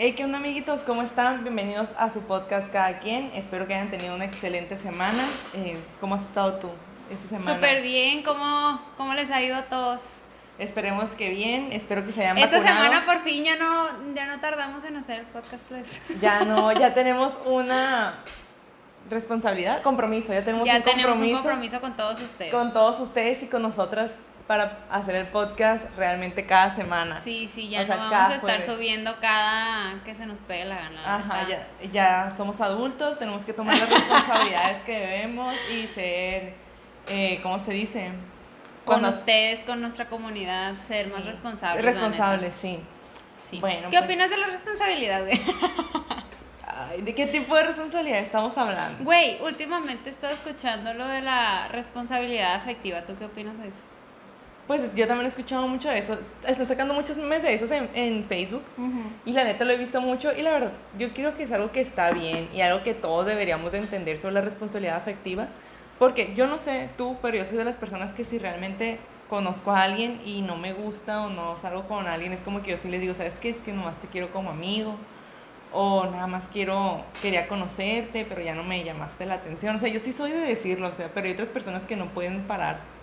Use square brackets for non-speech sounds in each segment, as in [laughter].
Hey, ¿qué onda amiguitos? ¿Cómo están? Bienvenidos a su podcast Cada Quien. Espero que hayan tenido una excelente semana. Eh, ¿Cómo has estado tú esta semana? Súper bien, ¿Cómo, ¿cómo les ha ido a todos? Esperemos que bien, espero que se hayan Esta vacunado. semana por fin ya no, ya no tardamos en hacer el podcast, pues. [laughs] Ya no, ya tenemos una responsabilidad, compromiso, ya tenemos ya un tenemos compromiso un compromiso con todos ustedes. con todos ustedes y con nosotras para hacer el podcast realmente cada semana. Sí, sí, ya O sea, no vamos a estar jueves. subiendo cada que se nos pegue la gana. Ajá, ya, ya somos adultos, tenemos que tomar las responsabilidades que debemos y ser, eh, ¿cómo se dice? Con ustedes, con nuestra comunidad, ser más responsables. Responsables, sí. Sí. Bueno, ¿Qué pues- opinas de la responsabilidad, güey? Ay, ¿De qué tipo de responsabilidad estamos hablando? Güey, últimamente he estado escuchando lo de la responsabilidad afectiva. ¿Tú qué opinas de eso? Pues yo también he escuchado mucho de eso. Están sacando muchos memes de esos en, en Facebook. Y la neta lo he visto mucho y la verdad, yo creo que es algo que está bien y algo que todos deberíamos de entender sobre la responsabilidad afectiva. Porque yo no sé tú, pero yo soy de las personas que si realmente conozco a alguien y no me gusta o no salgo con alguien, es como que yo sí les digo, ¿sabes qué? Es que nomás te quiero como amigo. O nada más quiero, quería conocerte, pero ya no me llamaste la atención. O sea, yo sí soy de decirlo, o sea, pero hay otras personas que no pueden parar.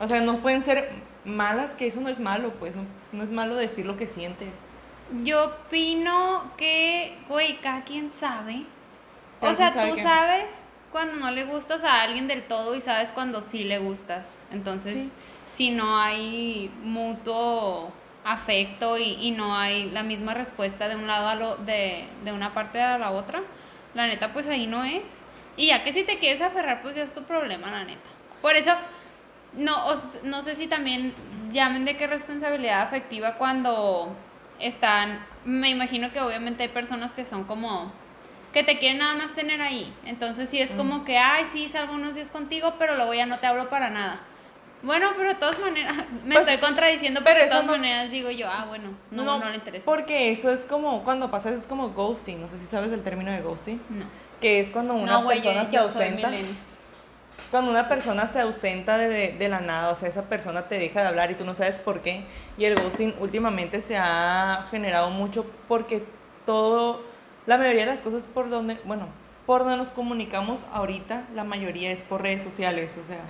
O sea, no pueden ser malas, que eso no es malo, pues no, no es malo decir lo que sientes. Yo opino que, güey, cada quien sabe. O sea, sabe tú que- sabes cuando no le gustas a alguien del todo y sabes cuando sí le gustas. Entonces, Sí. si no hay mutuo afecto y, y no hay la misma respuesta de un lado a lo, de, de una parte a la otra, la neta, pues ahí no es. Y ya que si te quieres aferrar, pues ya es tu problema, la neta. Por eso, no, o s- no sé si también llamen de qué responsabilidad afectiva cuando están, me imagino que obviamente hay personas que son como, que te quieren nada más tener ahí. Entonces sí es como que, ay, sí, salgo unos días contigo, pero luego ya no te hablo para nada. Bueno, pero de todas maneras, [laughs] me Pues, estoy contradiciendo, pero de todas no- maneras digo yo, ah, bueno, no, no, le interesa. Porque eso es como, cuando pasa eso es como ghosting. No sé si sabes el término de ghosting. No, Que es cuando una no, yo, persona se yo ausenta. Cuando una persona se ausenta de, de, la nada, o sea, esa persona te deja de hablar y tú no sabes por qué. Y el ghosting últimamente se ha generado mucho porque todo, la mayoría de las cosas por donde, bueno, por donde nos comunicamos ahorita, la mayoría es por redes sociales, o sea.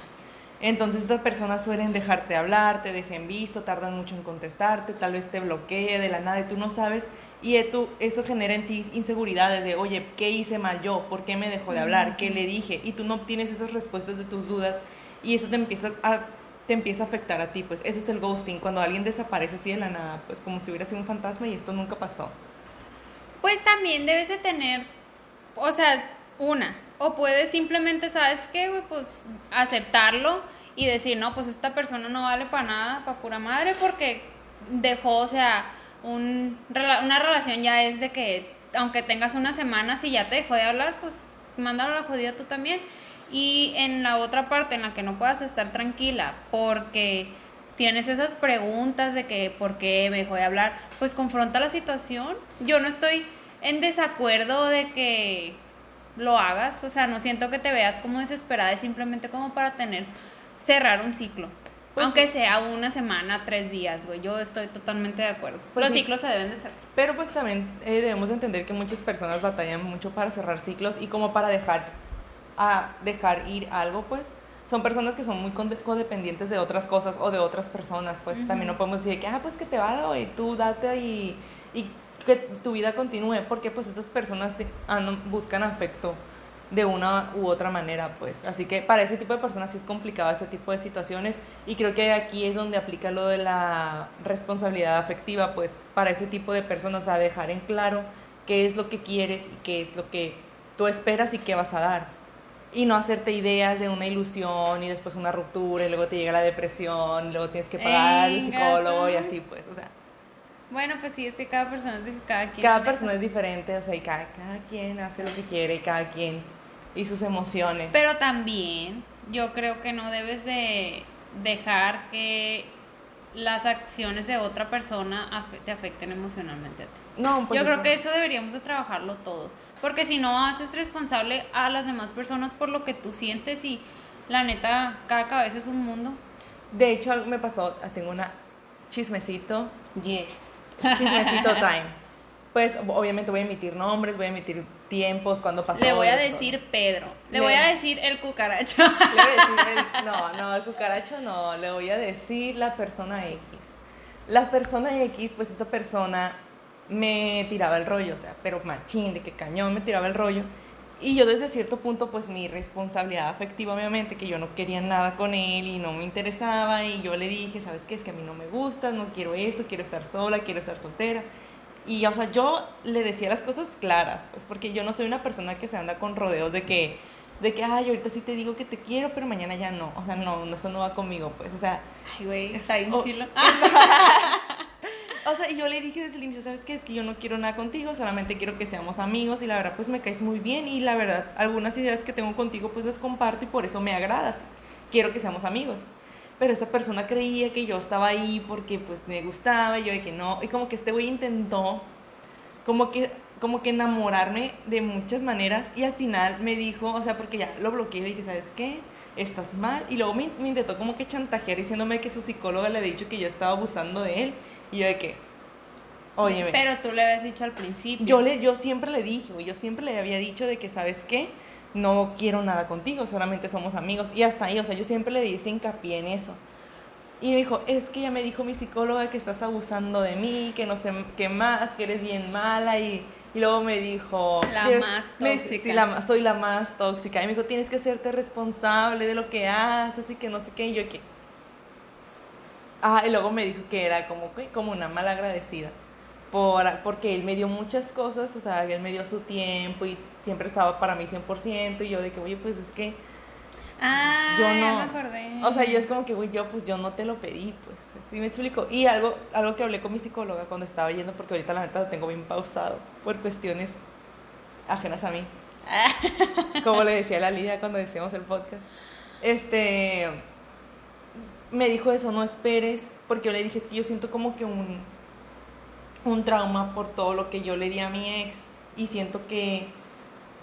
Entonces estas personas suelen dejarte hablar, te dejen visto, tardan mucho en contestarte, tal vez te bloquee de la nada y tú no sabes. Y e- tú- eso genera en ti inseguridades de, oye, ¿qué hice mal yo? ¿Por qué me dejó de hablar? ¿Qué le dije? Y tú no obtienes esas respuestas de tus dudas y eso te empieza a, te empieza a afectar a ti. Pues eso es el ghosting, cuando alguien desaparece así de la nada, pues como si hubiera sido un fantasma y esto nunca pasó. Pues también debes de tener, o sea, una, o puedes simplemente, ¿sabes qué? Pues aceptarlo y decir, no, pues esta persona no vale para nada, para pura madre, porque dejó, o sea, un, una relación ya es de que, aunque tengas una semana, si ya te dejó de hablar, pues mándalo a la jodida tú también. Y en la otra parte en la que no puedas estar tranquila, porque tienes esas preguntas de que por qué me dejó de hablar, pues confronta la situación. Yo no estoy en desacuerdo de que lo hagas, o sea, no siento que te veas como desesperada, es simplemente como para tener, cerrar un ciclo. Pues Aunque sí. sea una semana, tres días, güey, yo estoy totalmente de acuerdo. Pues Los sí. ciclos se deben de cerrar. Pero pues también eh, debemos de entender que muchas personas batallan mucho para cerrar ciclos y como para dejar, a dejar ir algo, pues son personas que son muy codependientes de otras cosas o de otras personas, pues también no podemos decir que, ah, pues que te valga y tú date y, y que tu vida continúe, porque pues estas personas buscan afecto de una u otra manera, pues. Así que para ese tipo de personas sí es complicado este tipo de situaciones y creo que aquí es donde aplica lo de la responsabilidad afectiva, pues para ese tipo de personas, o sea, dejar en claro qué es lo que quieres y qué es lo que tú esperas y qué vas a dar. Y no hacerte ideas de una ilusión y después una ruptura y luego te llega la depresión, y luego tienes que pagar al psicólogo y así, pues, o sea. Bueno, pues sí, es que cada persona es cada quien. Cada persona es diferente, o sea, y cada, cada quien hace lo que quiere y cada quien y sus emociones. Pero también yo creo que no debes de dejar que las acciones de otra persona te afecten emocionalmente a ti. no, pues yo creo eso- que eso deberíamos de trabajarlo todo, porque si no haces responsable a las demás personas por lo que tú sientes y la neta, cada cabeza es un mundo. De hecho, algo me pasó, tengo una chismecito, Yes. Chismecito time. pues obviamente voy a emitir nombres, voy a emitir tiempos, cuando pasó. Le voy a esto. decir Pedro. Le, Le- voy a decir el cucaracho. Le voy a decir el- [laughs] no, no, el cucaracho no, le voy a decir la persona X. La persona X, pues esta persona me tiraba el rollo, o sea, pero machín, de que cañón me tiraba el rollo. Y yo desde cierto punto, pues mi responsabilidad afectiva, obviamente, que yo no quería nada con él y no me interesaba. Y yo le dije, ¿sabes qué? Es que a mí no me gusta, no quiero esto, quiero estar sola, quiero estar soltera. Y, o sea, yo le decía las cosas claras, pues porque yo no soy una persona que se anda con rodeos de que, de que, ay, ahorita sí te digo que te quiero, pero mañana ya no. O sea, no, eso no va conmigo, pues. O sea, Ay, güey, está bien Oh. chilo. [laughs] [laughs] o sea, y yo le dije desde el inicio, ¿sabes qué? Es que yo no quiero nada contigo, solamente quiero que seamos amigos y la verdad, pues me caes muy bien y la verdad, algunas ideas que tengo contigo, pues las comparto y por eso me agradas. Quiero que seamos amigos. Pero esta persona creía que yo estaba ahí porque pues me gustaba y yo de que no. Y como que este güey intentó como que, como que enamorarme de muchas maneras y al final me dijo, o sea, porque ya lo bloqueé y dije, ¿sabes qué? Estás mal. Y luego me, me intentó como que chantajear diciéndome que su psicóloga le había dicho que yo estaba abusando de él. Y yo de que, oye, Pero tú le habías dicho al principio. yo, le, yo siempre le dije, yo siempre le había dicho de que, ¿sabes qué? No quiero nada contigo, solamente somos amigos. Y hasta ahí, o sea, yo siempre le hice hincapié en eso. Y me dijo, es que ya me dijo mi psicóloga que estás abusando de mí, que no sé qué más, que eres bien mala. Y, y luego me dijo... La "Tienes- más me- tóxica. sí, la ma- soy la más tóxica. Y me dijo, tienes que hacerte responsable de lo que haces y que no sé qué. Y yo que... Ah, y luego me dijo que era como, como una mala agradecida. Por, porque él me dio muchas cosas, o sea, él me dio su tiempo y siempre estaba para mí 100%. Y yo de que, oye, pues es que... Ah, Yo no- me acordé. O sea, yo es como que, güey, yo pues yo no te lo pedí, pues, sí me explico. Y algo, algo que hablé con mi psicóloga cuando estaba yendo, porque ahorita la neta lo tengo bien pausado por cuestiones ajenas a mí. Como le decía la Lidia cuando decíamos el podcast. Este, me dijo eso, no esperes, porque yo le dije, es que yo siento como que un, un trauma por todo lo que yo le di a mi ex y siento que,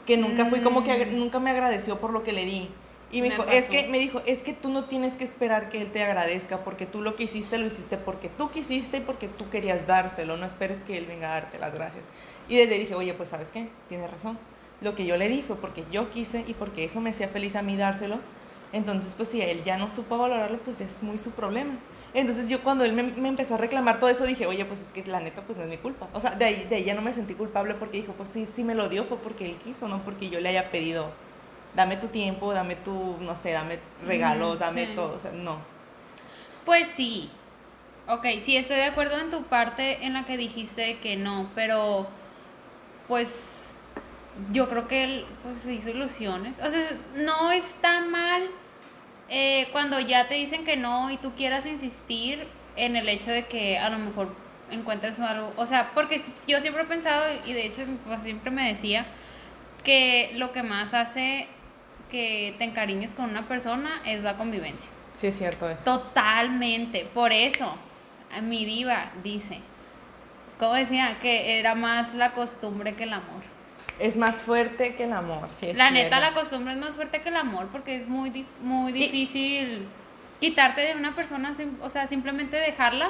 que nunca fui como que, Mm. nunca me agradeció por lo que le di. Y me, Me dijo, es que, me dijo, es que tú no tienes que esperar que él te agradezca, porque tú lo que hiciste lo hiciste porque tú quisiste y porque tú querías dárselo, no esperes que él venga a darte las gracias. Y desde ahí dije, oye, pues sabes qué, tienes razón. Lo que yo le di fue porque yo quise y porque eso me hacía feliz a mí dárselo. Entonces, pues si él ya no supo valorarlo, pues es muy su problema. Entonces yo cuando él me, me empezó a reclamar todo eso, dije, oye, pues es que la neta, pues no es mi culpa. O sea, de ahí, de ahí ya no me sentí culpable porque dijo, pues sí, sí me lo dio, fue porque él quiso, no porque yo le haya pedido, dame tu tiempo, dame tu, no sé, dame regalos, dame sí. todo. O sea, no. Pues sí. Ok, sí, estoy de acuerdo en tu parte en la que dijiste que no, pero pues yo creo que él pues, se hizo ilusiones. O sea, no está mal eh, cuando ya te dicen que no y tú quieras insistir en el hecho de que a lo mejor encuentres algo. O sea, porque yo siempre he pensado, y de hecho mi papá siempre me decía, que lo que más hace que te encariñes con una persona es la convivencia. Sí es cierto eso. Totalmente. Por eso, mi diva dice, ¿cómo decía? Que era más la costumbre que el amor. Es más fuerte que el amor, sí es la neta, la costumbre es más fuerte que el amor porque es muy, dif- muy Y- difícil quitarte de una persona, o sea, simplemente dejarla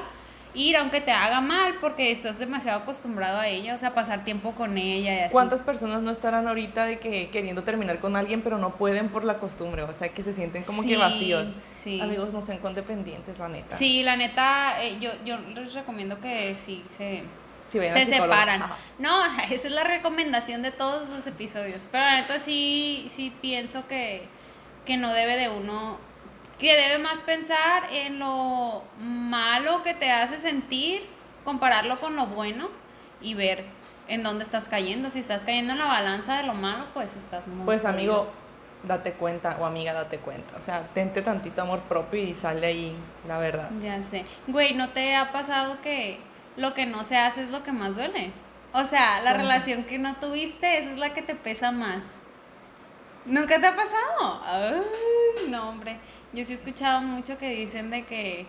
ir aunque te haga mal porque estás demasiado acostumbrado a ella, o sea, pasar tiempo con ella y así. ¿Cuántas personas no estarán ahorita de que queriendo terminar con alguien pero no pueden por la costumbre? O sea, que se sienten como Sí, que vacíos. Sí. Amigos, no sean condependientes, la neta. Sí, la neta, eh, yo, yo les recomiendo que sí se, Si se separan. Ajá. No, [laughs] esa es la recomendación de todos los episodios. Pero la neta sí, sí pienso que, que no debe de uno, que debe más pensar en lo malo que te hace sentir, compararlo con lo bueno y ver en dónde estás cayendo. Si estás cayendo en la balanza de lo malo, pues estás muy... Pues amigo, date cuenta, o amiga, date cuenta. O sea, tente tantito amor propio y sale ahí, la verdad. Ya sé. Güey, ¿no te ha pasado que lo que no se hace es lo que más duele? O sea, la relación que no tuviste, esa es la que te pesa más. ¿Nunca te ha pasado? Ay, no, hombre. Yo sí he escuchado mucho que dicen de que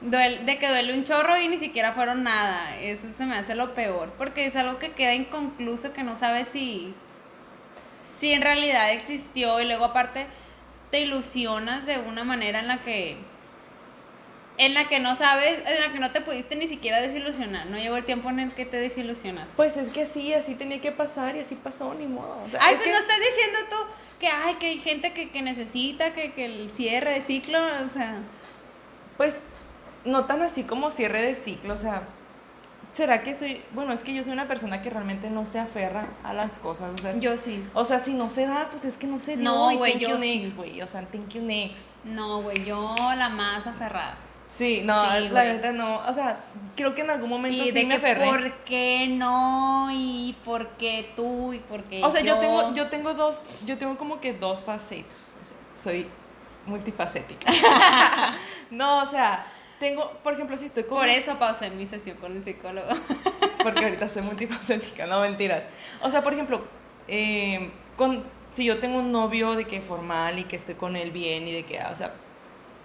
duele, de que duele un chorro y ni siquiera fueron nada. Eso se me hace lo peor, porque es algo que queda inconcluso que no sabes si si en realidad existió y luego aparte te ilusionas de una manera en la que en la que no sabes, en la que no te pudiste ni siquiera desilusionar. No llegó el tiempo en el que te desilusionaste. Pues es que sí, así tenía que pasar y así pasó, ni modo. O sea, Ay, es pues que- no estás diciendo tú que, ay, que hay gente que, que necesita que, que el cierre de ciclo, o sea. Pues no tan así como cierre de ciclo, o sea, ¿será que soy, bueno, es que yo soy una persona que realmente no se aferra a las cosas, o sea, Yo sí. o sea, si no se da, pues es que no se dio, No, güey, yo you sí. next, güey, o sea, thank you next. No, güey, yo la más aferrada. Sí, no, Sí, la verdad no, o sea, creo que en algún momento Y sí de me que aferré. por qué no, y por qué tú, y por qué O sea, yo tengo, yo tengo dos, yo tengo como que dos facetas. Soy multifacética. [laughs] no, o sea, tengo, por ejemplo, si estoy con Por eso pausé mi sesión con el psicólogo. [laughs] porque ahorita soy multifacética, no mentiras. O sea, por ejemplo, eh, con, si yo tengo un novio de que formal y que estoy con él bien y de que, o sea,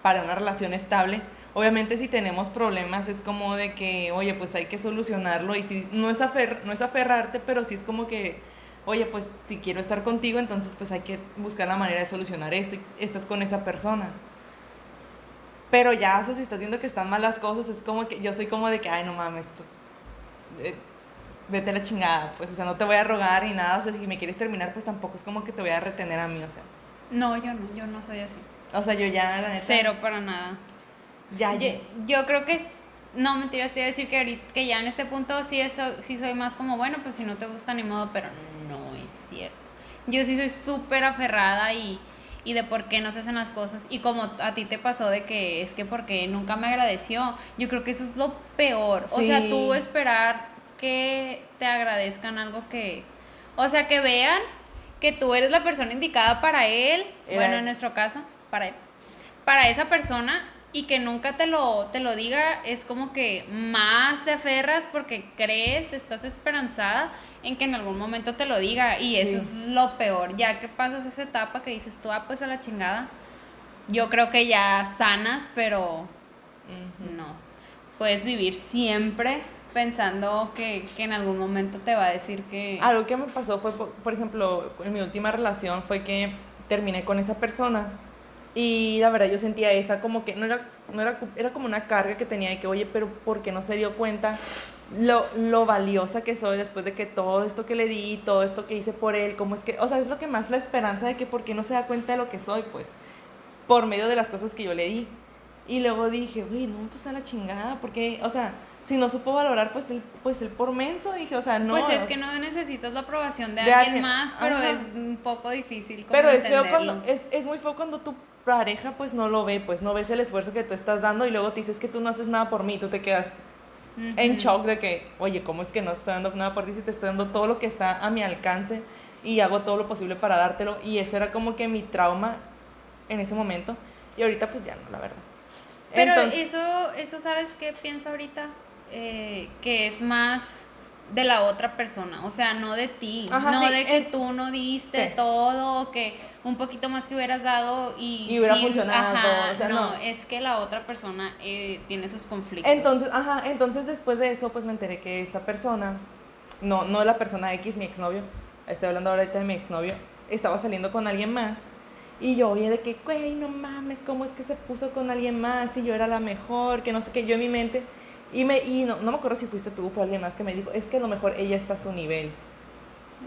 para una relación estable, obviamente si tenemos problemas es como de que, oye, pues hay que solucionarlo y si no es, afer, no es aferrarte, pero sí es como que, oye, pues si quiero estar contigo, entonces pues hay que buscar la manera de solucionar esto y estás con esa persona. Pero ya, o sea, si estás viendo que están mal las cosas, es como que yo soy como de que, ay, no mames, pues eh, vete a la chingada, pues, o sea, no te voy a rogar ni nada, o sea, si me quieres terminar, pues tampoco es como que te voy a retener a mí, o sea, No, yo no, yo no soy así. o sea, yo ya, la neta, Cero para nada. Ya, Yo, yo creo que, no, mentiras, te iba a decir que, ahorita, que ya en este punto sí, eso, sí soy más como, bueno, pues si no te gusta ni modo, pero no es cierto. Yo sí soy súper aferrada y, y de por qué no se hacen las cosas. Y como a ti te pasó de que es que porque nunca me agradeció, yo creo que eso es lo peor. O sea, tú esperar que te agradezcan algo que, o sea, que vean que tú eres la persona indicada para él, Era- bueno, en nuestro caso, para él, para esa persona y que nunca te lo, te lo diga, es como que más te aferras porque crees, estás esperanzada en que en algún momento te lo diga y eso Sí. es lo peor, ya que pasas esa etapa que dices tú, ah, pues a la chingada, yo creo que ya sanas, pero no, puedes vivir siempre pensando que, que en algún momento te va a decir que... Algo que me pasó fue, por, por ejemplo, en mi última relación fue que terminé con esa persona y la verdad yo sentía esa como que no era, no era, era como una carga que tenía de que, oye, pero ¿por qué no se dio cuenta lo, lo valiosa que soy después de que todo esto que le di, todo esto que hice por él, cómo es que, o sea, es lo que más la esperanza de que por qué no se da cuenta de lo que soy, pues, por medio de las cosas que yo le di. Y luego dije, güey, no, pues a la chingada, porque, o sea, si no supo valorar, pues él, pues él por menso, dije, o sea, no. pues es que no necesitas la aprobación de, De alguien, alguien, más, pero ajá. es un poco difícil como Pero es feo cuando, es, es muy feo cuando tu pareja pues no lo ve, pues no ves el esfuerzo que tú estás dando y luego te dices que tú no haces nada por mí, tú te quedas en Ujú. shock de que, oye, ¿cómo es que no estoy dando nada por ti si te estoy dando todo lo que está a mi alcance y hago todo lo posible para dártelo? Y eso era como que mi trauma en ese momento y ahorita pues ya no, la verdad. Pero Entonces- eso, eso ¿sabes qué pienso ahorita? Eh, que es más de la otra persona, o sea, no de ti, Ajá, no sí, de que tú no diste Sí. todo, o que un poquito más que hubieras dado y, Y hubiera funcionado, ajá, o sea, no, no. es que la otra persona eh, tiene sus conflictos. Entonces, ajá, entonces después de eso, pues me enteré que esta persona, no, no la persona X, mi exnovio, estoy hablando ahorita de mi exnovio, estaba saliendo con alguien más. Y yo oye de que, güey, no mames, ¿cómo es que se puso con alguien más? Y yo era la mejor, que no sé qué, yo en mi mente. Y, me, y no, no me acuerdo si fuiste tú o fue alguien más que me dijo, es que a lo mejor ella está a su nivel.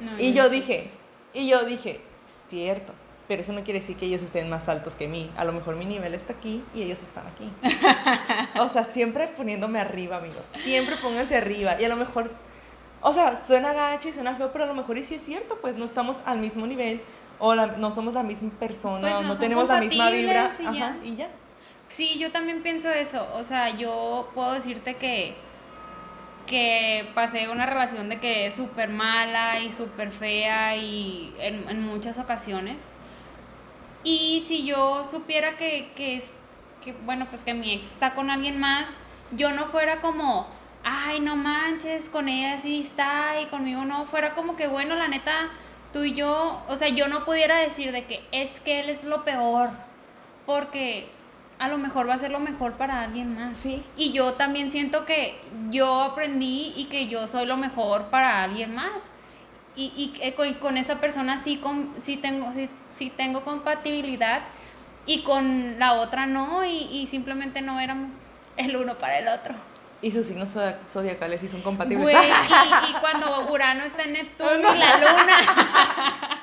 No, Y no. yo dije, y yo dije, cierto, pero eso no quiere decir que ellos estén más altos que mí. A lo mejor mi nivel está aquí y ellos están aquí. [laughs] o sea, siempre poniéndome arriba, amigos. Siempre pónganse arriba. Y a lo mejor, o sea, suena gacho y suena feo, pero a lo mejor y sí es cierto, pues no estamos al mismo nivel o la- no somos la misma persona Pues o no no son tenemos la misma vibra. y ya. Ajá, y ya. Sí, yo también pienso eso. O sea, yo puedo decirte que, que pasé una relación de que es súper mala y súper fea y en, en muchas ocasiones. Y si yo supiera que, que es, que, bueno, pues que mi ex está con alguien más, yo no fuera como, ay, no manches, con ella sí está y conmigo no, fuera como que, bueno, la neta, tú y yo, o sea, yo no pudiera decir de que es que él es lo peor, porque a lo mejor va a ser lo mejor para alguien más. Sí. Y yo también siento que yo aprendí y que yo soy lo mejor para alguien más. Y, y que con, con esa persona sí, con, sí, tengo, sí, sí tengo compatibilidad, y con la otra no, y, y simplemente no éramos el uno para el otro. Y sus signos zodia- zodiacales sí son compatibles. Güey, y, [laughs] y cuando Urano está en Neptuno y la luna, [laughs]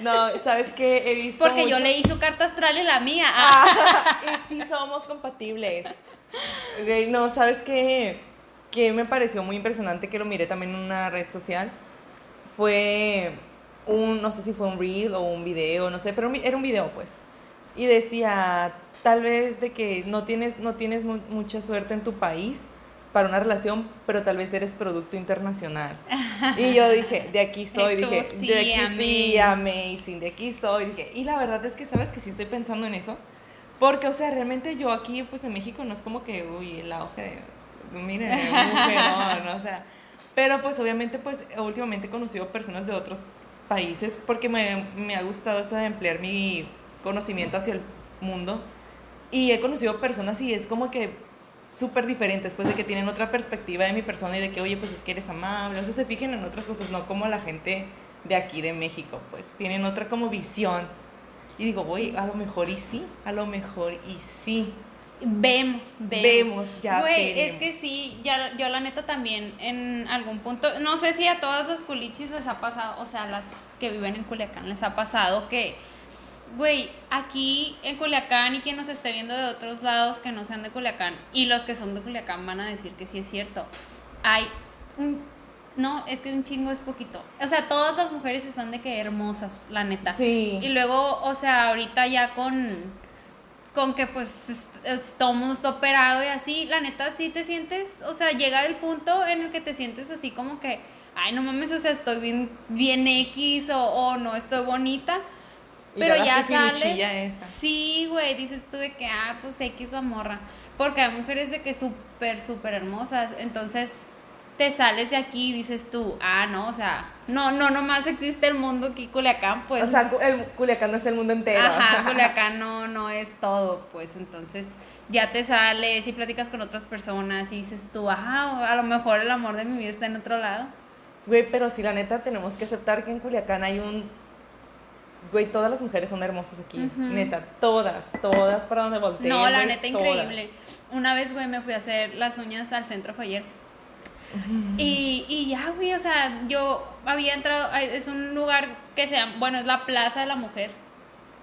No, ¿sabes qué? He visto porque yo mucho- leí su carta astral y la mía. Ah. [laughs] Y sí somos compatibles. No, ¿sabes qué? Que me pareció muy impresionante que lo miré también en una red social. Fue un, no sé si fue un reel o un video, no sé, pero era un video pues. Y decía, tal vez de que no tienes, no tienes mu- mucha suerte en tu país para una relación, pero tal vez eres producto internacional. [laughs] Y yo dije, de aquí soy, tú, dije, sí, de aquí sí, amén. amazing, de aquí soy, dije, y la verdad es que sabes que sí estoy pensando en eso, porque, o sea, realmente yo aquí, pues en México no es como que, uy, el auge de, miren, el mujerón, o sea, pero pues obviamente, pues últimamente he conocido personas de otros países, porque me, me ha gustado eso de emplear mi conocimiento hacia el mundo, y he conocido personas y es como que súper diferentes, pues de que tienen otra perspectiva de mi persona y de que, oye, pues es que eres amable, o sea, se fijen en otras cosas, no como la gente de aquí, de México, pues tienen otra como visión. Y digo, güey, a lo mejor y sí, a lo mejor y sí. Vemos, vemos. Vemos, ya Güey, es que sí, ya, yo la neta también en algún punto, no sé si a todas las culichis les ha pasado, o sea, las que viven en Culiacán les ha pasado que, güey, aquí en Culiacán y quien nos esté viendo de otros lados que no sean de Culiacán, y los que son de Culiacán van a decir que sí es cierto, hay un... No, es que un chingo es poquito. O sea, todas las mujeres están de que hermosas, la neta. Sí. Y luego, o sea, ahorita ya con, con que pues es- es- todo mundo está operado y así, la neta sí te sientes, o sea, llega el punto en el que te sientes así como que, ay, no mames, o sea, estoy bien, bien X o, o no estoy bonita. Y Pero ya sales. esa. Sí, güey, dices tú de que, ah, pues X la morra. Porque hay mujeres de que súper, súper hermosas. Entonces te sales de aquí y dices tú, ah, no, o sea, no, no, nomás existe el mundo aquí, Culiacán, pues. o sea, el Culiacán no es el mundo entero. Ajá, [laughs] Culiacán no, no es todo, pues entonces ya te sales y platicas con otras personas y dices tú, ah, a lo mejor el amor de mi vida está en otro lado. Güey, pero si la neta tenemos que aceptar que en Culiacán hay un... Güey, todas las mujeres son hermosas aquí. Neta, todas, todas para donde volteen. No, la neta, todas. increíble. Una vez, güey, me fui a hacer las uñas al centro joyer. Y, y ya, güey, o sea, yo había entrado, es un lugar que se llama, bueno, es la Plaza de la Mujer.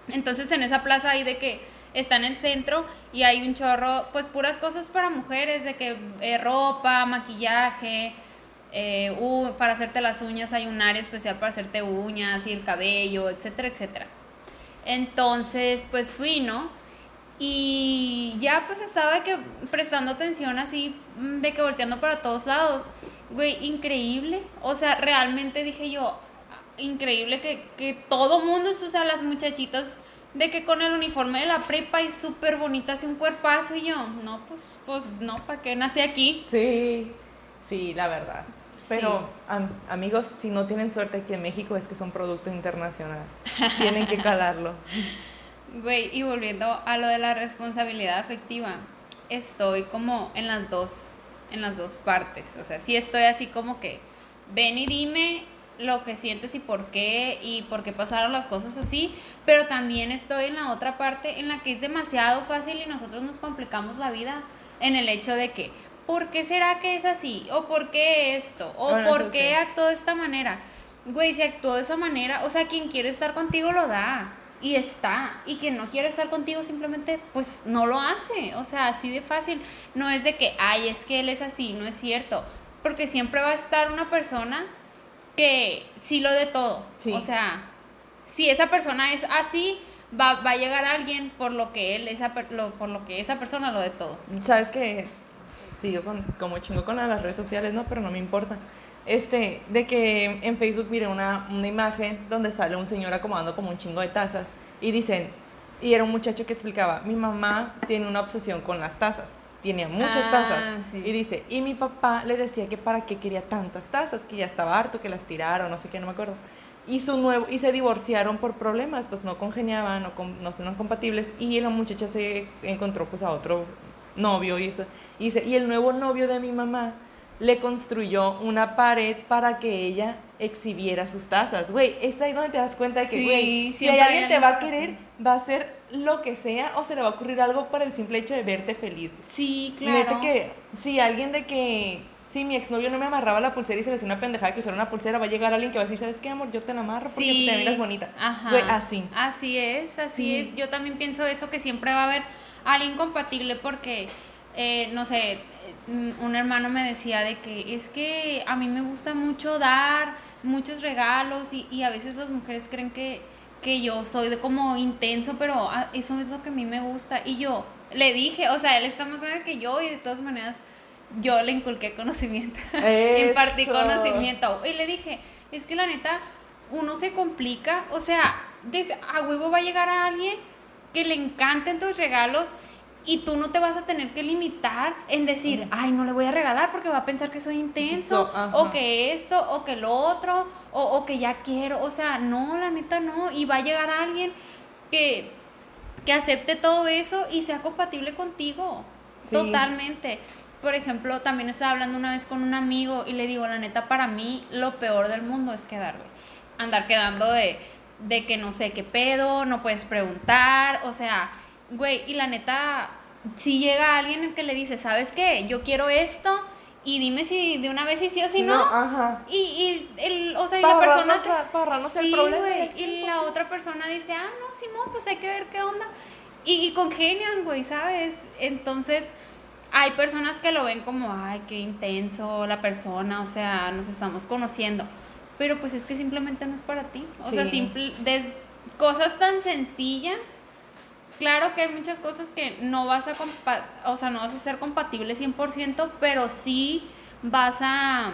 Entonces en esa plaza hay de que está en el centro y hay un chorro, pues puras cosas para mujeres, de que eh, ropa, maquillaje, eh, u- para hacerte las uñas hay un área especial para hacerte uñas y el cabello, etcétera, etcétera. Entonces, pues fui, ¿no? Y ya pues estaba que prestando atención así, mm, de que volteando para todos lados. Güey, increíble. O sea, realmente dije yo, increíble que, que todo mundo, o sea, las muchachitas de que con el uniforme de la prepa y súper bonitas y un cuerpazo y yo, no, pues, pues no, ¿para qué nací aquí? Sí, sí, la verdad. Pero, Sí. am- amigos, si no tienen suerte aquí en México es que son producto internacional. Tienen que calarlo. [laughs] Güey, y volviendo a lo de la responsabilidad afectiva, estoy como en las dos, en las dos partes. O sea, sí estoy así como que, ven y dime lo que sientes y por qué, y por qué pasaron las cosas así, pero también estoy en la otra parte en la que es demasiado fácil y nosotros nos complicamos la vida en el hecho de que, ¿por qué será que es así? ¿O por qué esto? ¿O Bueno, por qué actuó de esta manera? Güey, si actuó de esa manera, o sea, quien quiere estar contigo lo da. Y está. Y quien no quiere estar contigo simplemente, pues no lo hace. O sea, así de fácil. No es de que, ay, es que él es así. No es cierto. Porque siempre va a estar una persona que sí lo de todo. Sí. O sea, si esa persona es así, va, va a llegar alguien por lo que él, esa, lo- por lo que esa persona lo de todo. Sabes que sigo con, como chingo con las redes sociales, ¿no? Pero no me importa. Este, de que en Facebook miré una, una imagen donde sale un señor acomodando como un chingo de tazas y dicen, y era un muchacho que explicaba, mi mamá tiene una obsesión con las tazas, tenía muchas Ah, tazas. sí. Y dice, y mi papá le decía que para qué quería tantas tazas, que ya estaba harto, que las tiraron, no sé qué, no me acuerdo. Y, su nuevo, y se divorciaron por problemas, pues no congeniaban, no, no eran compatibles, y la muchacha se encontró pues a otro novio y eso. Y dice, y el nuevo novio de mi mamá le construyó una pared para que ella exhibiera sus tazas. Güey, es ahí donde te das cuenta de que, Sí, güey, si hay alguien te va a querer, va a hacer lo que sea o se le va a ocurrir algo para el simple hecho de verte feliz. Sí, claro. Neta que, si alguien de que, si mi exnovio no me amarraba la pulsera y se le hacía una pendejada que usara una pulsera, va a llegar alguien que va a decir, ¿sabes qué, amor? Yo te la amarro porque Sí. te miras bonita. Ajá. Güey, así. Así es, así Sí. es. Yo también pienso eso, que siempre va a haber alguien compatible porque, eh, no sé, mm, un hermano me decía de que es que a mí me gusta mucho dar muchos regalos y, y a veces las mujeres creen que, que yo soy de como intenso, pero ah, eso es lo que a mí me gusta. Y yo le dije, o sea, él está más grande que yo y de todas maneras yo le inculqué conocimiento. [laughs] impartí conocimiento. Y le dije, es que la neta, uno se complica, o sea, desde, a huevo va a llegar a alguien que le encanten tus regalos y tú no te vas a tener que limitar en decir, ay, no le voy a regalar porque va a pensar que soy intenso, So, o que esto, o que lo otro, o, o que ya quiero, o sea, no, la neta no, y va a llegar alguien que, que acepte todo eso y sea compatible contigo, Sí. totalmente. Por ejemplo, también estaba hablando una vez con un amigo y le digo, la neta, para mí lo peor del mundo es quedar, güey. Andar quedando de, de que no sé qué pedo, no puedes preguntar, o sea, güey, y la neta, si llega alguien en que le dice, ¿sabes qué? Yo quiero esto y dime si de una vez sí o si no. ajá. Y, y el, o sea, y la persona. para ahorrarnos el Sí, problema Y la sí. otra persona dice, ah, no, Simón, pues hay que ver qué onda. Y, y congenian, güey, ¿sabes? Entonces, hay personas que lo ven como, ay, qué intenso la persona, o sea, nos estamos conociendo. Pero pues es que simplemente no es para ti. O sea, simple, des- cosas tan sencillas. Claro que hay muchas cosas que no vas a compa- o sea, no vas a ser compatible 100%, pero sí vas a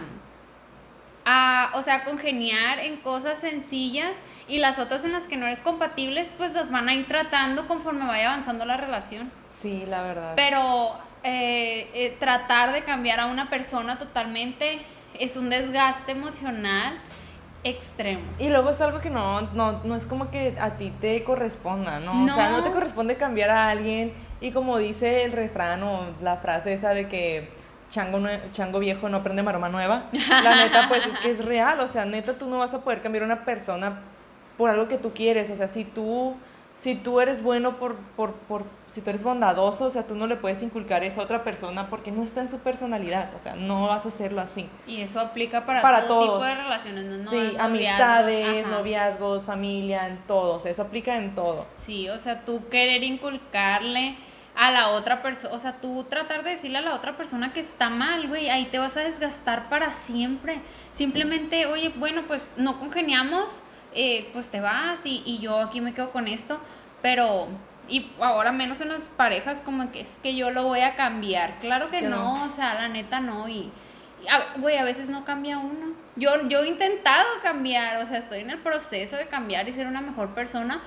a, o sea, congeniar en cosas sencillas y las otras en las que no eres compatibles, pues las van a ir tratando conforme vaya avanzando la relación. Sí, la verdad. Pero eh, eh, tratar de cambiar a una persona totalmente es un desgaste emocional extremo. Y luego es algo que no, no, no es como que a ti te corresponda, ¿no? O sea, no te corresponde cambiar a alguien. Y como dice el refrán o la frase esa de que chango, chango viejo no aprende maroma nueva, la neta, pues es que es real. O sea, neta, tú no vas a poder cambiar a una persona por algo que tú quieres. O sea, si tú, si tú eres bueno por, por, por, si tú eres bondadoso, o sea, tú no le puedes inculcar eso a otra persona porque no está en su personalidad. O sea, no vas a hacerlo así. Y eso aplica para, Para todo todos. tipo de relaciones, no, no sí, amistades, ajá. noviazgos, familia, en todo. O sea, eso aplica en todo. Sí, o sea, tú querer inculcarle a la otra persona, o sea, tú tratar de decirle a la otra persona que está mal, güey, ahí te vas a desgastar para siempre. Simplemente, oye, bueno, pues no congeniamos, eh, pues te vas y, y yo aquí me quedo con esto, pero, y ahora menos en las parejas, como que es que yo lo voy a cambiar. Claro que no, o sea, la neta no, y, y a- güey, a veces no cambia uno. Yo, yo he intentado cambiar, o sea, estoy en el proceso de cambiar y ser una mejor persona,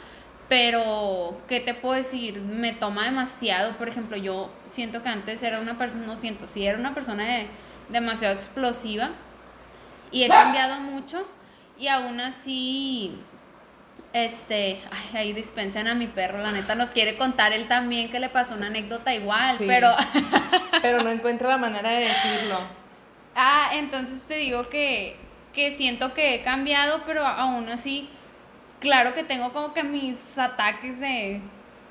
pero, ¿qué te puedo decir? Me toma demasiado. Por ejemplo, yo siento que antes era una persona, no siento, sí, era una persona de- demasiado explosiva y he cambiado mucho y aún así, este, ay, ahí dispensen a mi perro, la neta nos quiere contar él también que le pasó una anécdota igual, Sí. pero... [laughs] Pero no encuentro la manera de decirlo. Ah, entonces te digo que, que siento que he cambiado, pero aún así, claro que tengo como que mis ataques de,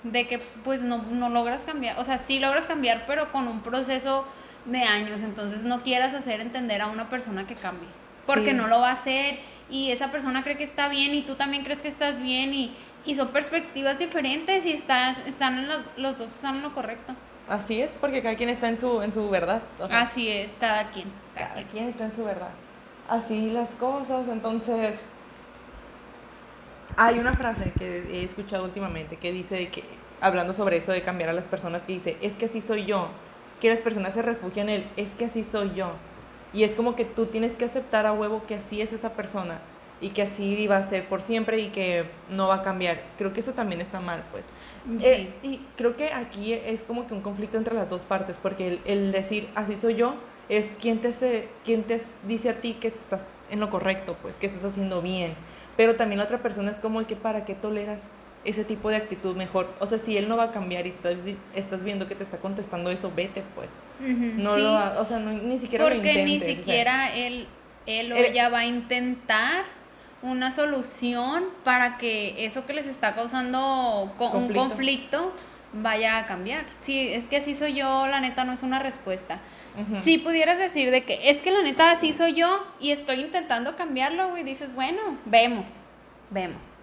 de que pues no, no logras cambiar. O sea, sí logras cambiar, pero con un proceso de años. Entonces no quieras hacer entender a una persona que cambie. Porque Sí. no lo va a hacer y esa persona cree que está bien y tú también crees que estás bien y, y son perspectivas diferentes y estás, están en las- los dos están en lo correcto. Así es, porque cada quien está en su, en su verdad. o sea, Así es, cada quien. Cada cada quien. quien está en su verdad. Así las cosas, entonces... Hay una frase que he escuchado últimamente que dice de que, hablando sobre eso de cambiar a las personas, que dice, es que así soy yo, que las personas se refugian en él, es que así soy yo. Y es como que tú tienes que aceptar a huevo que así es esa persona y que así va a ser por siempre y que no va a cambiar. Creo que eso también está mal, pues. Sí. Eh, y creo que aquí es como que un conflicto entre las dos partes, porque el, el decir así soy yo es quien te, se, quien te dice a ti que estás en lo correcto, pues que estás haciendo bien. Pero también la otra persona es como el que para qué toleras ese tipo de actitud mejor. O sea, si él no va a cambiar y estás, estás viendo que te está contestando eso, vete, pues. No sí. lo, o sea, no- ni siquiera lo Porque ni intentes, o sea, siquiera él él o El- ella va a intentar una solución para que eso que les está causando co- un Conflicto. conflicto vaya a cambiar. Sí, es que así soy yo, la neta no es una respuesta. Si pudieras decir de que es que la neta así soy yo y estoy intentando cambiarlo, güey, dices, bueno, vemos, vemos.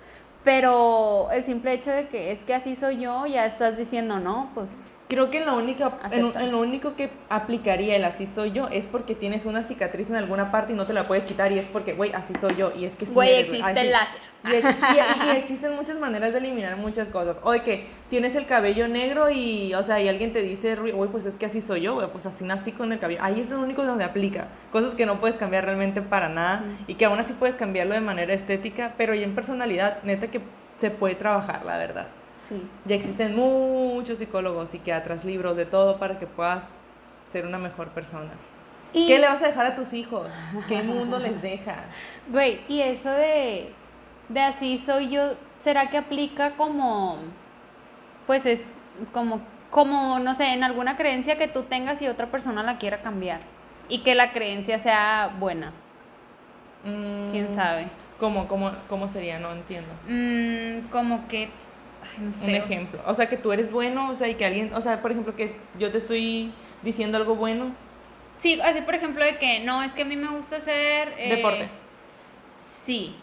Pero el simple hecho de que es que así soy yo, ya estás diciendo, no, pues Creo que en lo, única, en, lo único que aplicaría el así soy yo es porque tienes una cicatriz en alguna parte y no te la puedes quitar y es porque, güey, así soy yo y es que sí Güey, existe así. el láser. Y, ex- y- y existen muchas maneras de eliminar muchas cosas. O de que tienes el cabello negro y, o sea, y alguien te dice, güey, pues es que así soy yo, güey, pues así nací con el cabello. Ahí es lo único donde aplica. Cosas que no puedes cambiar realmente para nada y que aún así puedes cambiarlo de manera estética, pero ya en personalidad, neta que se puede trabajar, la verdad. Sí. Ya existen muchos psicólogos, psiquiatras, libros, de todo para que puedas ser una mejor persona. Y, ¿Qué le vas a dejar a tus hijos? ¿Qué mundo les dejas? [laughs] Güey, y eso de, de así soy yo, ¿será que aplica como, pues es como, como, no sé, en alguna creencia que tú tengas y otra persona la quiera cambiar? Y que la creencia sea buena, quién Mm, sabe. ¿Cómo, cómo, ¿Cómo sería? No entiendo. Mm, como que, ay, no sé. Un ejemplo. O sea, que tú eres bueno, o sea, y que alguien, o sea, por ejemplo, que yo te estoy diciendo algo bueno. Sí, así por ejemplo de que no, es que a mí me gusta hacer... eh, Deporte. Sí.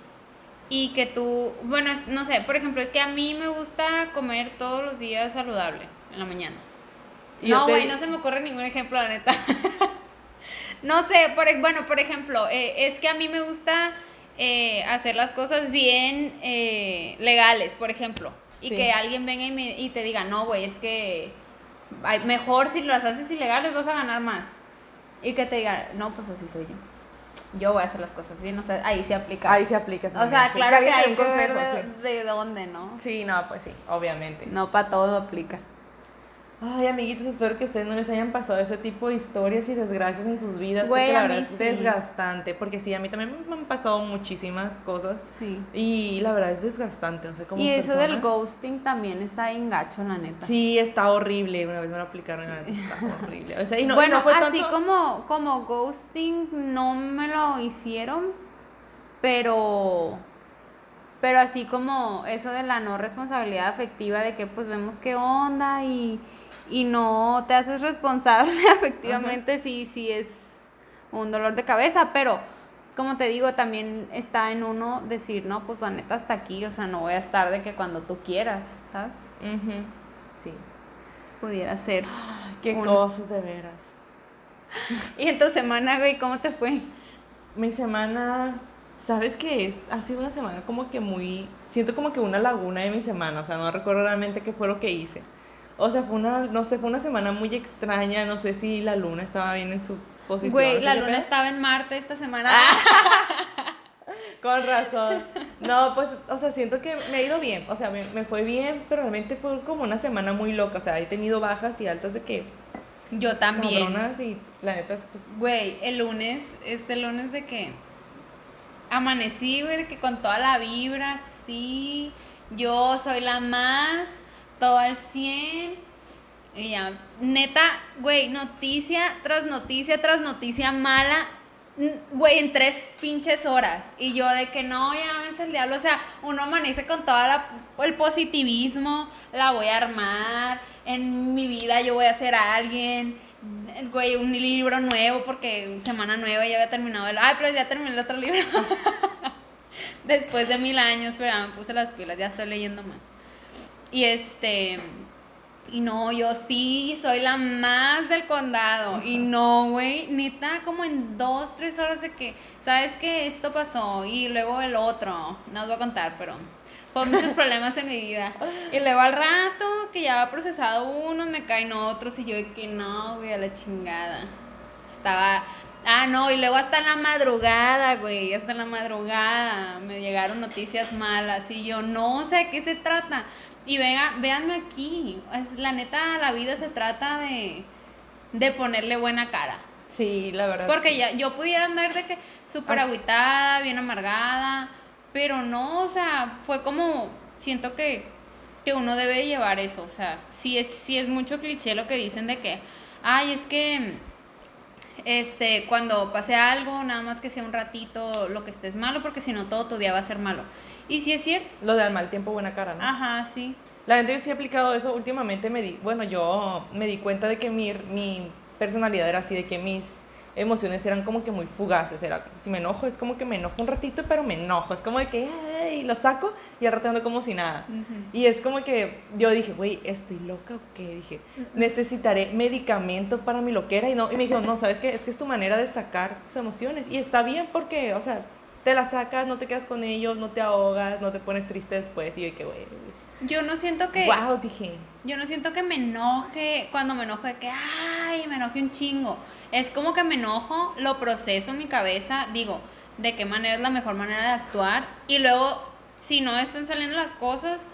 Y que tú, bueno, no sé, por ejemplo, es que a mí me gusta comer todos los días saludable en la mañana. No, te- güey, no se me ocurre ningún ejemplo, la neta. [laughs] no sé, por, bueno, por ejemplo, eh, es que a mí me gusta eh, hacer las cosas bien eh, legales, por ejemplo. Y Sí. que alguien venga y, me- y te diga, no, güey, es que mejor si las haces ilegales vas a ganar más. Y que te diga, no, pues así soy yo. Yo voy a hacer las cosas bien, o sea, ahí se aplica. Ahí se aplica o también, sea, sí. claro que dé hay un que ver de, de dónde, ¿no? sí. Sí, no, pues sí, obviamente. No para todo aplica. Ay, amiguitos, espero que ustedes no les hayan pasado ese tipo de historias y desgracias en sus vidas. Güey, porque la verdad es sí. desgastante. Porque sí, a mí también me han pasado muchísimas cosas. Sí. Y la verdad es desgastante. O sea, como Y eso del ghosting también está en gacho, la neta. Sí, está horrible. Una vez me lo aplicaron y la neta está [laughs] horrible. O sea, y no, y bueno, no fue así tanto- como, como ghosting no me lo hicieron, pero pero así como eso de la no responsabilidad afectiva de que pues vemos qué onda y, y no te haces responsable [laughs] efectivamente sí sí es un dolor de cabeza, pero como te digo, también está en uno decir, no, pues la neta hasta aquí, o sea, no voy a estar de que cuando tú quieras, ¿sabes? Sí. Pudiera ser. Ay, qué cosas de veras. [laughs] Y en tu semana, güey, ¿cómo te fue? Mi semana, ¿sabes qué es? Ha sido una semana como que muy, siento como que una laguna de mi semana, o sea, no recuerdo realmente qué fue lo que hice. O sea, fue una, no sé, fue una semana muy extraña, no sé si la luna estaba bien en su posición. Güey, la luna estaba en Marte esta semana. [laughs] Con razón. No, pues, o sea, siento que me ha ido bien, o sea, me, me fue bien, pero realmente fue como una semana muy loca, o sea, he tenido bajas y altas de que Yo también. cabronas y la neta, pues, Güey, el lunes, este lunes de que amanecí, güey, que con toda la vibra, sí, yo soy la más, todo al 100. Y ya, neta, güey, noticia tras noticia tras noticia mala, güey, en tres pinches horas. Y yo de que no, ya vence el diablo. O sea, uno amanece con todo el positivismo, la voy a armar, en mi vida yo voy a ser alguien. Güey, un libro nuevo porque semana nueva ya había terminado el... Ay, pero ya terminé el otro libro. [laughs] Después de mil años, pero me puse las pilas, ya estoy leyendo más. Y este... Y no, yo sí soy la más del condado. Y no, güey, neta, como en dos, tres horas de que, ¿sabes que Esto pasó. Y luego el otro, no os voy a contar, pero por muchos problemas en mi vida. Y luego al rato, que ya ha procesado unos, me caen otros. Y yo de que no, güey, a la chingada. Estaba. Ah, no, y luego hasta en la madrugada, güey, hasta en la madrugada me llegaron noticias malas y yo no sé de qué se trata. Y venga, véanme aquí, es, la neta, la vida se trata de, de ponerle buena cara. sí, la verdad. Porque ya, yo pudiera andar de que súper agüitada, bien amargada, pero no, o sea, fue como, siento que, que uno debe llevar eso, o sea, sí es, sí es mucho cliché lo que dicen de que, ay, es que este, cuando pase algo, nada más que sea un ratito lo que estés malo, porque si no todo tu día va a ser malo. Y si es cierto. Lo de al mal tiempo, buena cara, ¿no? Ajá, sí. La gente yo sí he aplicado eso. Últimamente me di, bueno, yo me di cuenta de que mi, mi personalidad era así, de que mis emociones eran como que muy fugaces. Era, si me enojo, es como que me enojo un ratito, pero me enojo. Es como de que, ay, lo saco y al rato ando como si nada. Y es como que yo dije, güey, ¿estoy loca o qué? Dije, necesitaré medicamento para mi loquera. Y, no, y me dijo, no, ¿sabes qué? Es que es tu manera de sacar tus emociones. Y está bien porque, o sea, te las sacas, no te quedas con ellos, no te ahogas, no te pones triste después. Y yo dije, güey, Yo no siento que. wow, dije. Yo no siento que me enoje cuando me enojo de que, ay, me enoje un chingo. Es como que me enojo, lo proceso en mi cabeza, digo, de qué manera es la mejor manera de actuar. Y luego, si no están saliendo las cosas,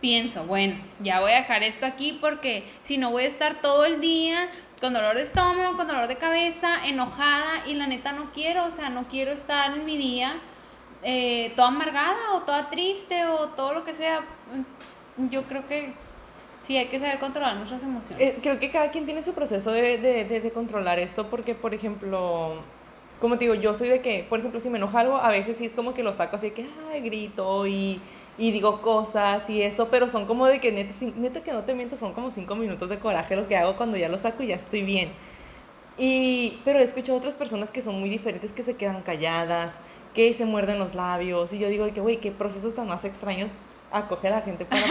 pienso, bueno, ya voy a dejar esto aquí porque si no voy a estar todo el día con dolor de estómago, con dolor de cabeza, enojada y la neta no quiero, o sea, no quiero estar en mi día eh, toda amargada o toda triste o todo lo que sea. Yo creo que sí hay que saber controlar nuestras emociones. Eh, creo que cada quien tiene su proceso de, de, de, controlar esto porque, por ejemplo, como te digo, yo soy de que, por ejemplo, si me enoja algo, a veces sí es como que lo saco así de que, ay, grito y, y digo cosas y eso, pero son como de que neta, neta que no te miento, son como cinco minutos de coraje lo que hago cuando ya lo saco y ya estoy bien. Y, pero he escuchado otras personas que son muy diferentes, que se quedan calladas, que se muerden los labios, y yo digo que, güey, qué procesos tan más extraños acoge a la gente para.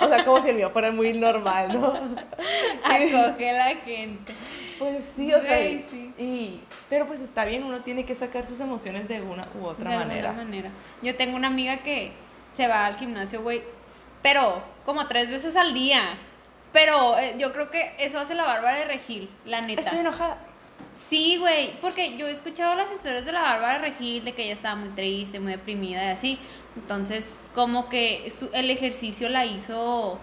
O sea, como si el mío fuera muy normal, ¿no? [laughs] Acoge a la gente. Pues sí, o sea, Güey, y- sí. y, pero pues está bien, uno tiene que sacar sus emociones de una u otra de manera. alguna manera. Yo tengo una amiga que se va al gimnasio, güey, pero como tres veces al día. Pero eh, yo creo que eso hace la barba de Regil, la neta. Estoy enojada. Sí, güey, porque yo he escuchado las historias de la Bárbara Regil, de que ella estaba muy triste, muy deprimida y así. Entonces, como que su- el ejercicio la hizo,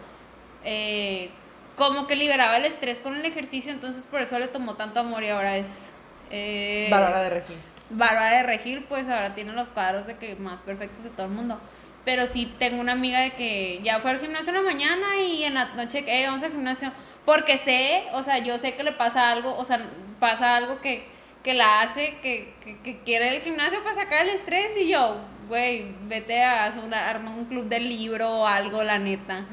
eh, como que liberaba el estrés con el ejercicio, entonces por eso le tomó tanto amor y ahora es... es Bárbara de Regil. Bárbara de Regil, pues ahora tiene los cuadros de que más perfectos de todo el mundo. Pero sí tengo una amiga de que ya fue al gimnasio en la mañana y en la noche que "Eh, vamos al gimnasio. Porque sé, o sea, yo sé que le pasa algo, o sea, pasa algo que, que la hace, que, que, que quiere el gimnasio para sacar el estrés. Y yo, güey, vete a hacer una, arma un club de libro o algo, la neta.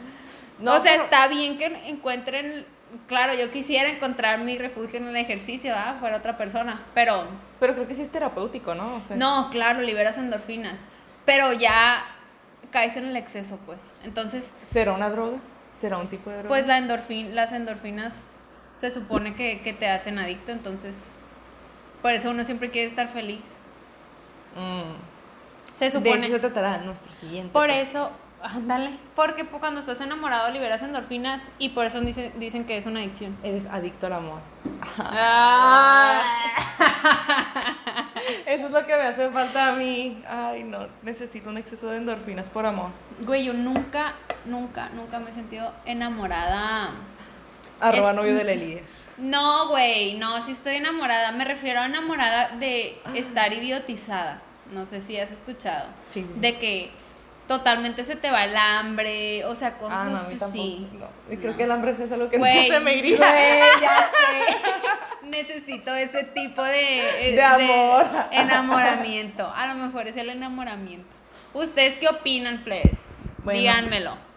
No, o sea, pero- está bien que encuentren, claro, yo quisiera encontrar mi refugio en el ejercicio, ¿ah? Fuera otra persona, pero Pero creo que sí es terapéutico, ¿no? O sea, no, claro, liberas endorfinas. Pero ya caes en el exceso, pues. Entonces, ¿Será una droga? ¿Será un tipo de droga? pues la endorfin, las endorfinas se supone que, que te hacen adicto, entonces por eso uno siempre quiere estar feliz. Mm. Se De supone. eso se tratará nuestro siguiente. Por podcast. eso, ándale. Porque cuando estás enamorado liberas endorfinas y por eso dicen, dicen que es una adicción. Eres adicto al amor. Ah. [laughs] Eso es lo que me hace falta a mí. Ay, no. Necesito un exceso de endorfinas por amor. Güey, yo nunca, nunca, nunca me he sentido enamorada. Arroba Es- novio de la. No, güey, no, si estoy enamorada. Me refiero a enamorada de Ah. estar idiotizada. No sé si has escuchado. Sí. De que totalmente se te va el hambre, o sea, cosas Ah, no, a mí así. tampoco. No. Creo No. que el hambre es algo que Güey, nunca se me iría. güey, ya [laughs] sé. Necesito ese tipo de, eh, De amor. enamoramiento. A lo mejor es el enamoramiento. ¿Ustedes qué opinan, please? Bueno. Díganmelo.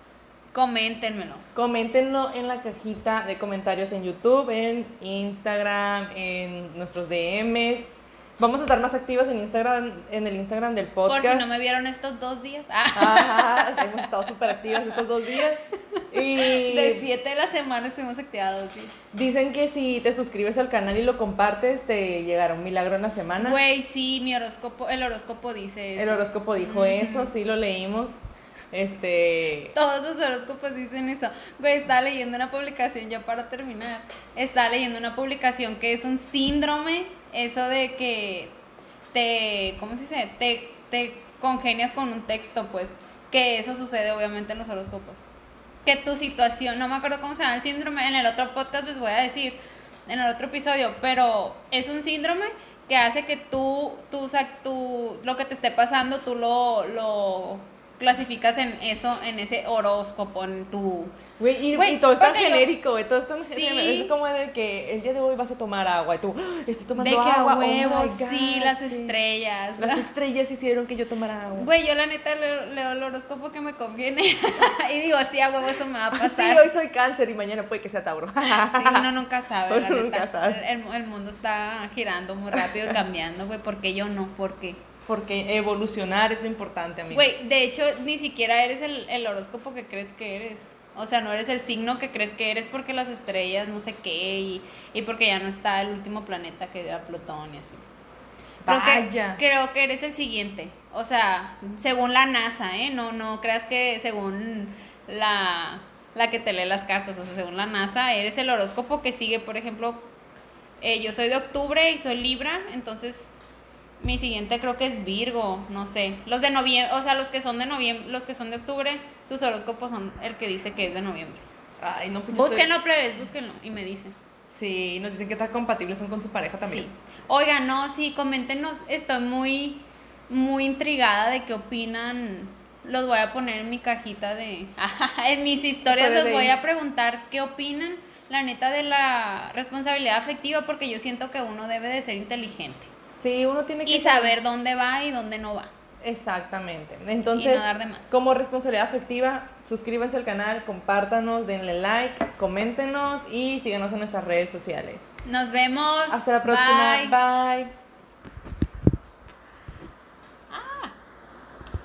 Coméntenmelo. Coméntenlo en la cajita de comentarios en YouTube, en Instagram, en nuestros DMs. Vamos a estar más activas en Instagram, en el Instagram del podcast. Por si no me vieron estos dos días. Ah, Ajá, hemos estado súper activas estos dos días. Y de siete de la semana estuvimos activados. dos días. dicen que si te suscribes al canal y lo compartes, te llegará un milagro en la semana. Güey, sí, mi horóscopo, el horóscopo dice eso. El horóscopo dijo eso, sí lo leímos. Este. Todos los horóscopos dicen eso. Güey, estaba leyendo una publicación, ya para terminar. Estaba leyendo una publicación que es un síndrome, eso de que te, ¿cómo se dice? Te, te congenias con un texto, pues. Que eso sucede obviamente en los horóscopos. Que tu situación, no me acuerdo cómo se llama el síndrome, en el otro podcast les voy a decir, en el otro episodio, pero es un síndrome que hace que tú, tú, tú lo que te esté pasando, tú lo, lo clasificas en eso, en ese horóscopo, en tu... Güey, y, todo es tan porque genérico, güey, todo es tan Sí. genérico. Es como de que el día de hoy vas a tomar agua y tú, "Ah, estoy tomando De que a agua. oh my huevos, God, sí, las sí. estrellas. Las [laughs] estrellas hicieron que yo tomara agua. Güey, yo la neta leo, leo el horóscopo que me conviene. [laughs] y digo, sí, a huevo, eso me va a pasar. Sí, hoy soy cáncer y mañana puede que sea Tauro. Sí, uno [laughs] nunca sabe, la neta. nunca sabe. El, el mundo está girando muy rápido y cambiando, güey. ¿Por qué yo no? ¿Por qué? Porque evolucionar es lo importante, amigo. Güey, de hecho, ni siquiera eres el, el horóscopo que crees que eres. O sea, no eres el signo que crees que eres porque las estrellas, no sé qué, y, y porque ya no está el último planeta que era Plutón y así. Creo que- Vaya. creo que eres el siguiente. O sea, según la NASA, ¿eh? No, no creas que según la, la que te lee las cartas. O sea, según la NASA, eres el horóscopo que sigue, por ejemplo, eh, yo soy de octubre y soy Libra, entonces mi siguiente creo que es Virgo, no sé. Los de noviembre, o sea, los que son de noviembre, los que son de octubre, sus horóscopos son el que dice que es de noviembre. Ay, no, pues yo estoy- Búsquenlo, plebes, búsquenlo y me dicen. Sí, nos dicen que tan compatibles son con su pareja también. Sí. Oigan, no, sí, coméntenos. Estoy muy, muy intrigada de qué opinan. Los voy a poner en mi cajita de. [laughs] en mis historias los voy a preguntar qué opinan, la neta, de la responsabilidad afectiva, porque yo siento que uno debe de ser inteligente Sí, uno tiene que y saber dónde va y dónde no va. Exactamente. Entonces, y no dar de más. como responsabilidad afectiva, suscríbanse al canal, compártanos, denle like, coméntenos y síganos en nuestras redes sociales. Nos vemos. Hasta la próxima. Bye. Bye.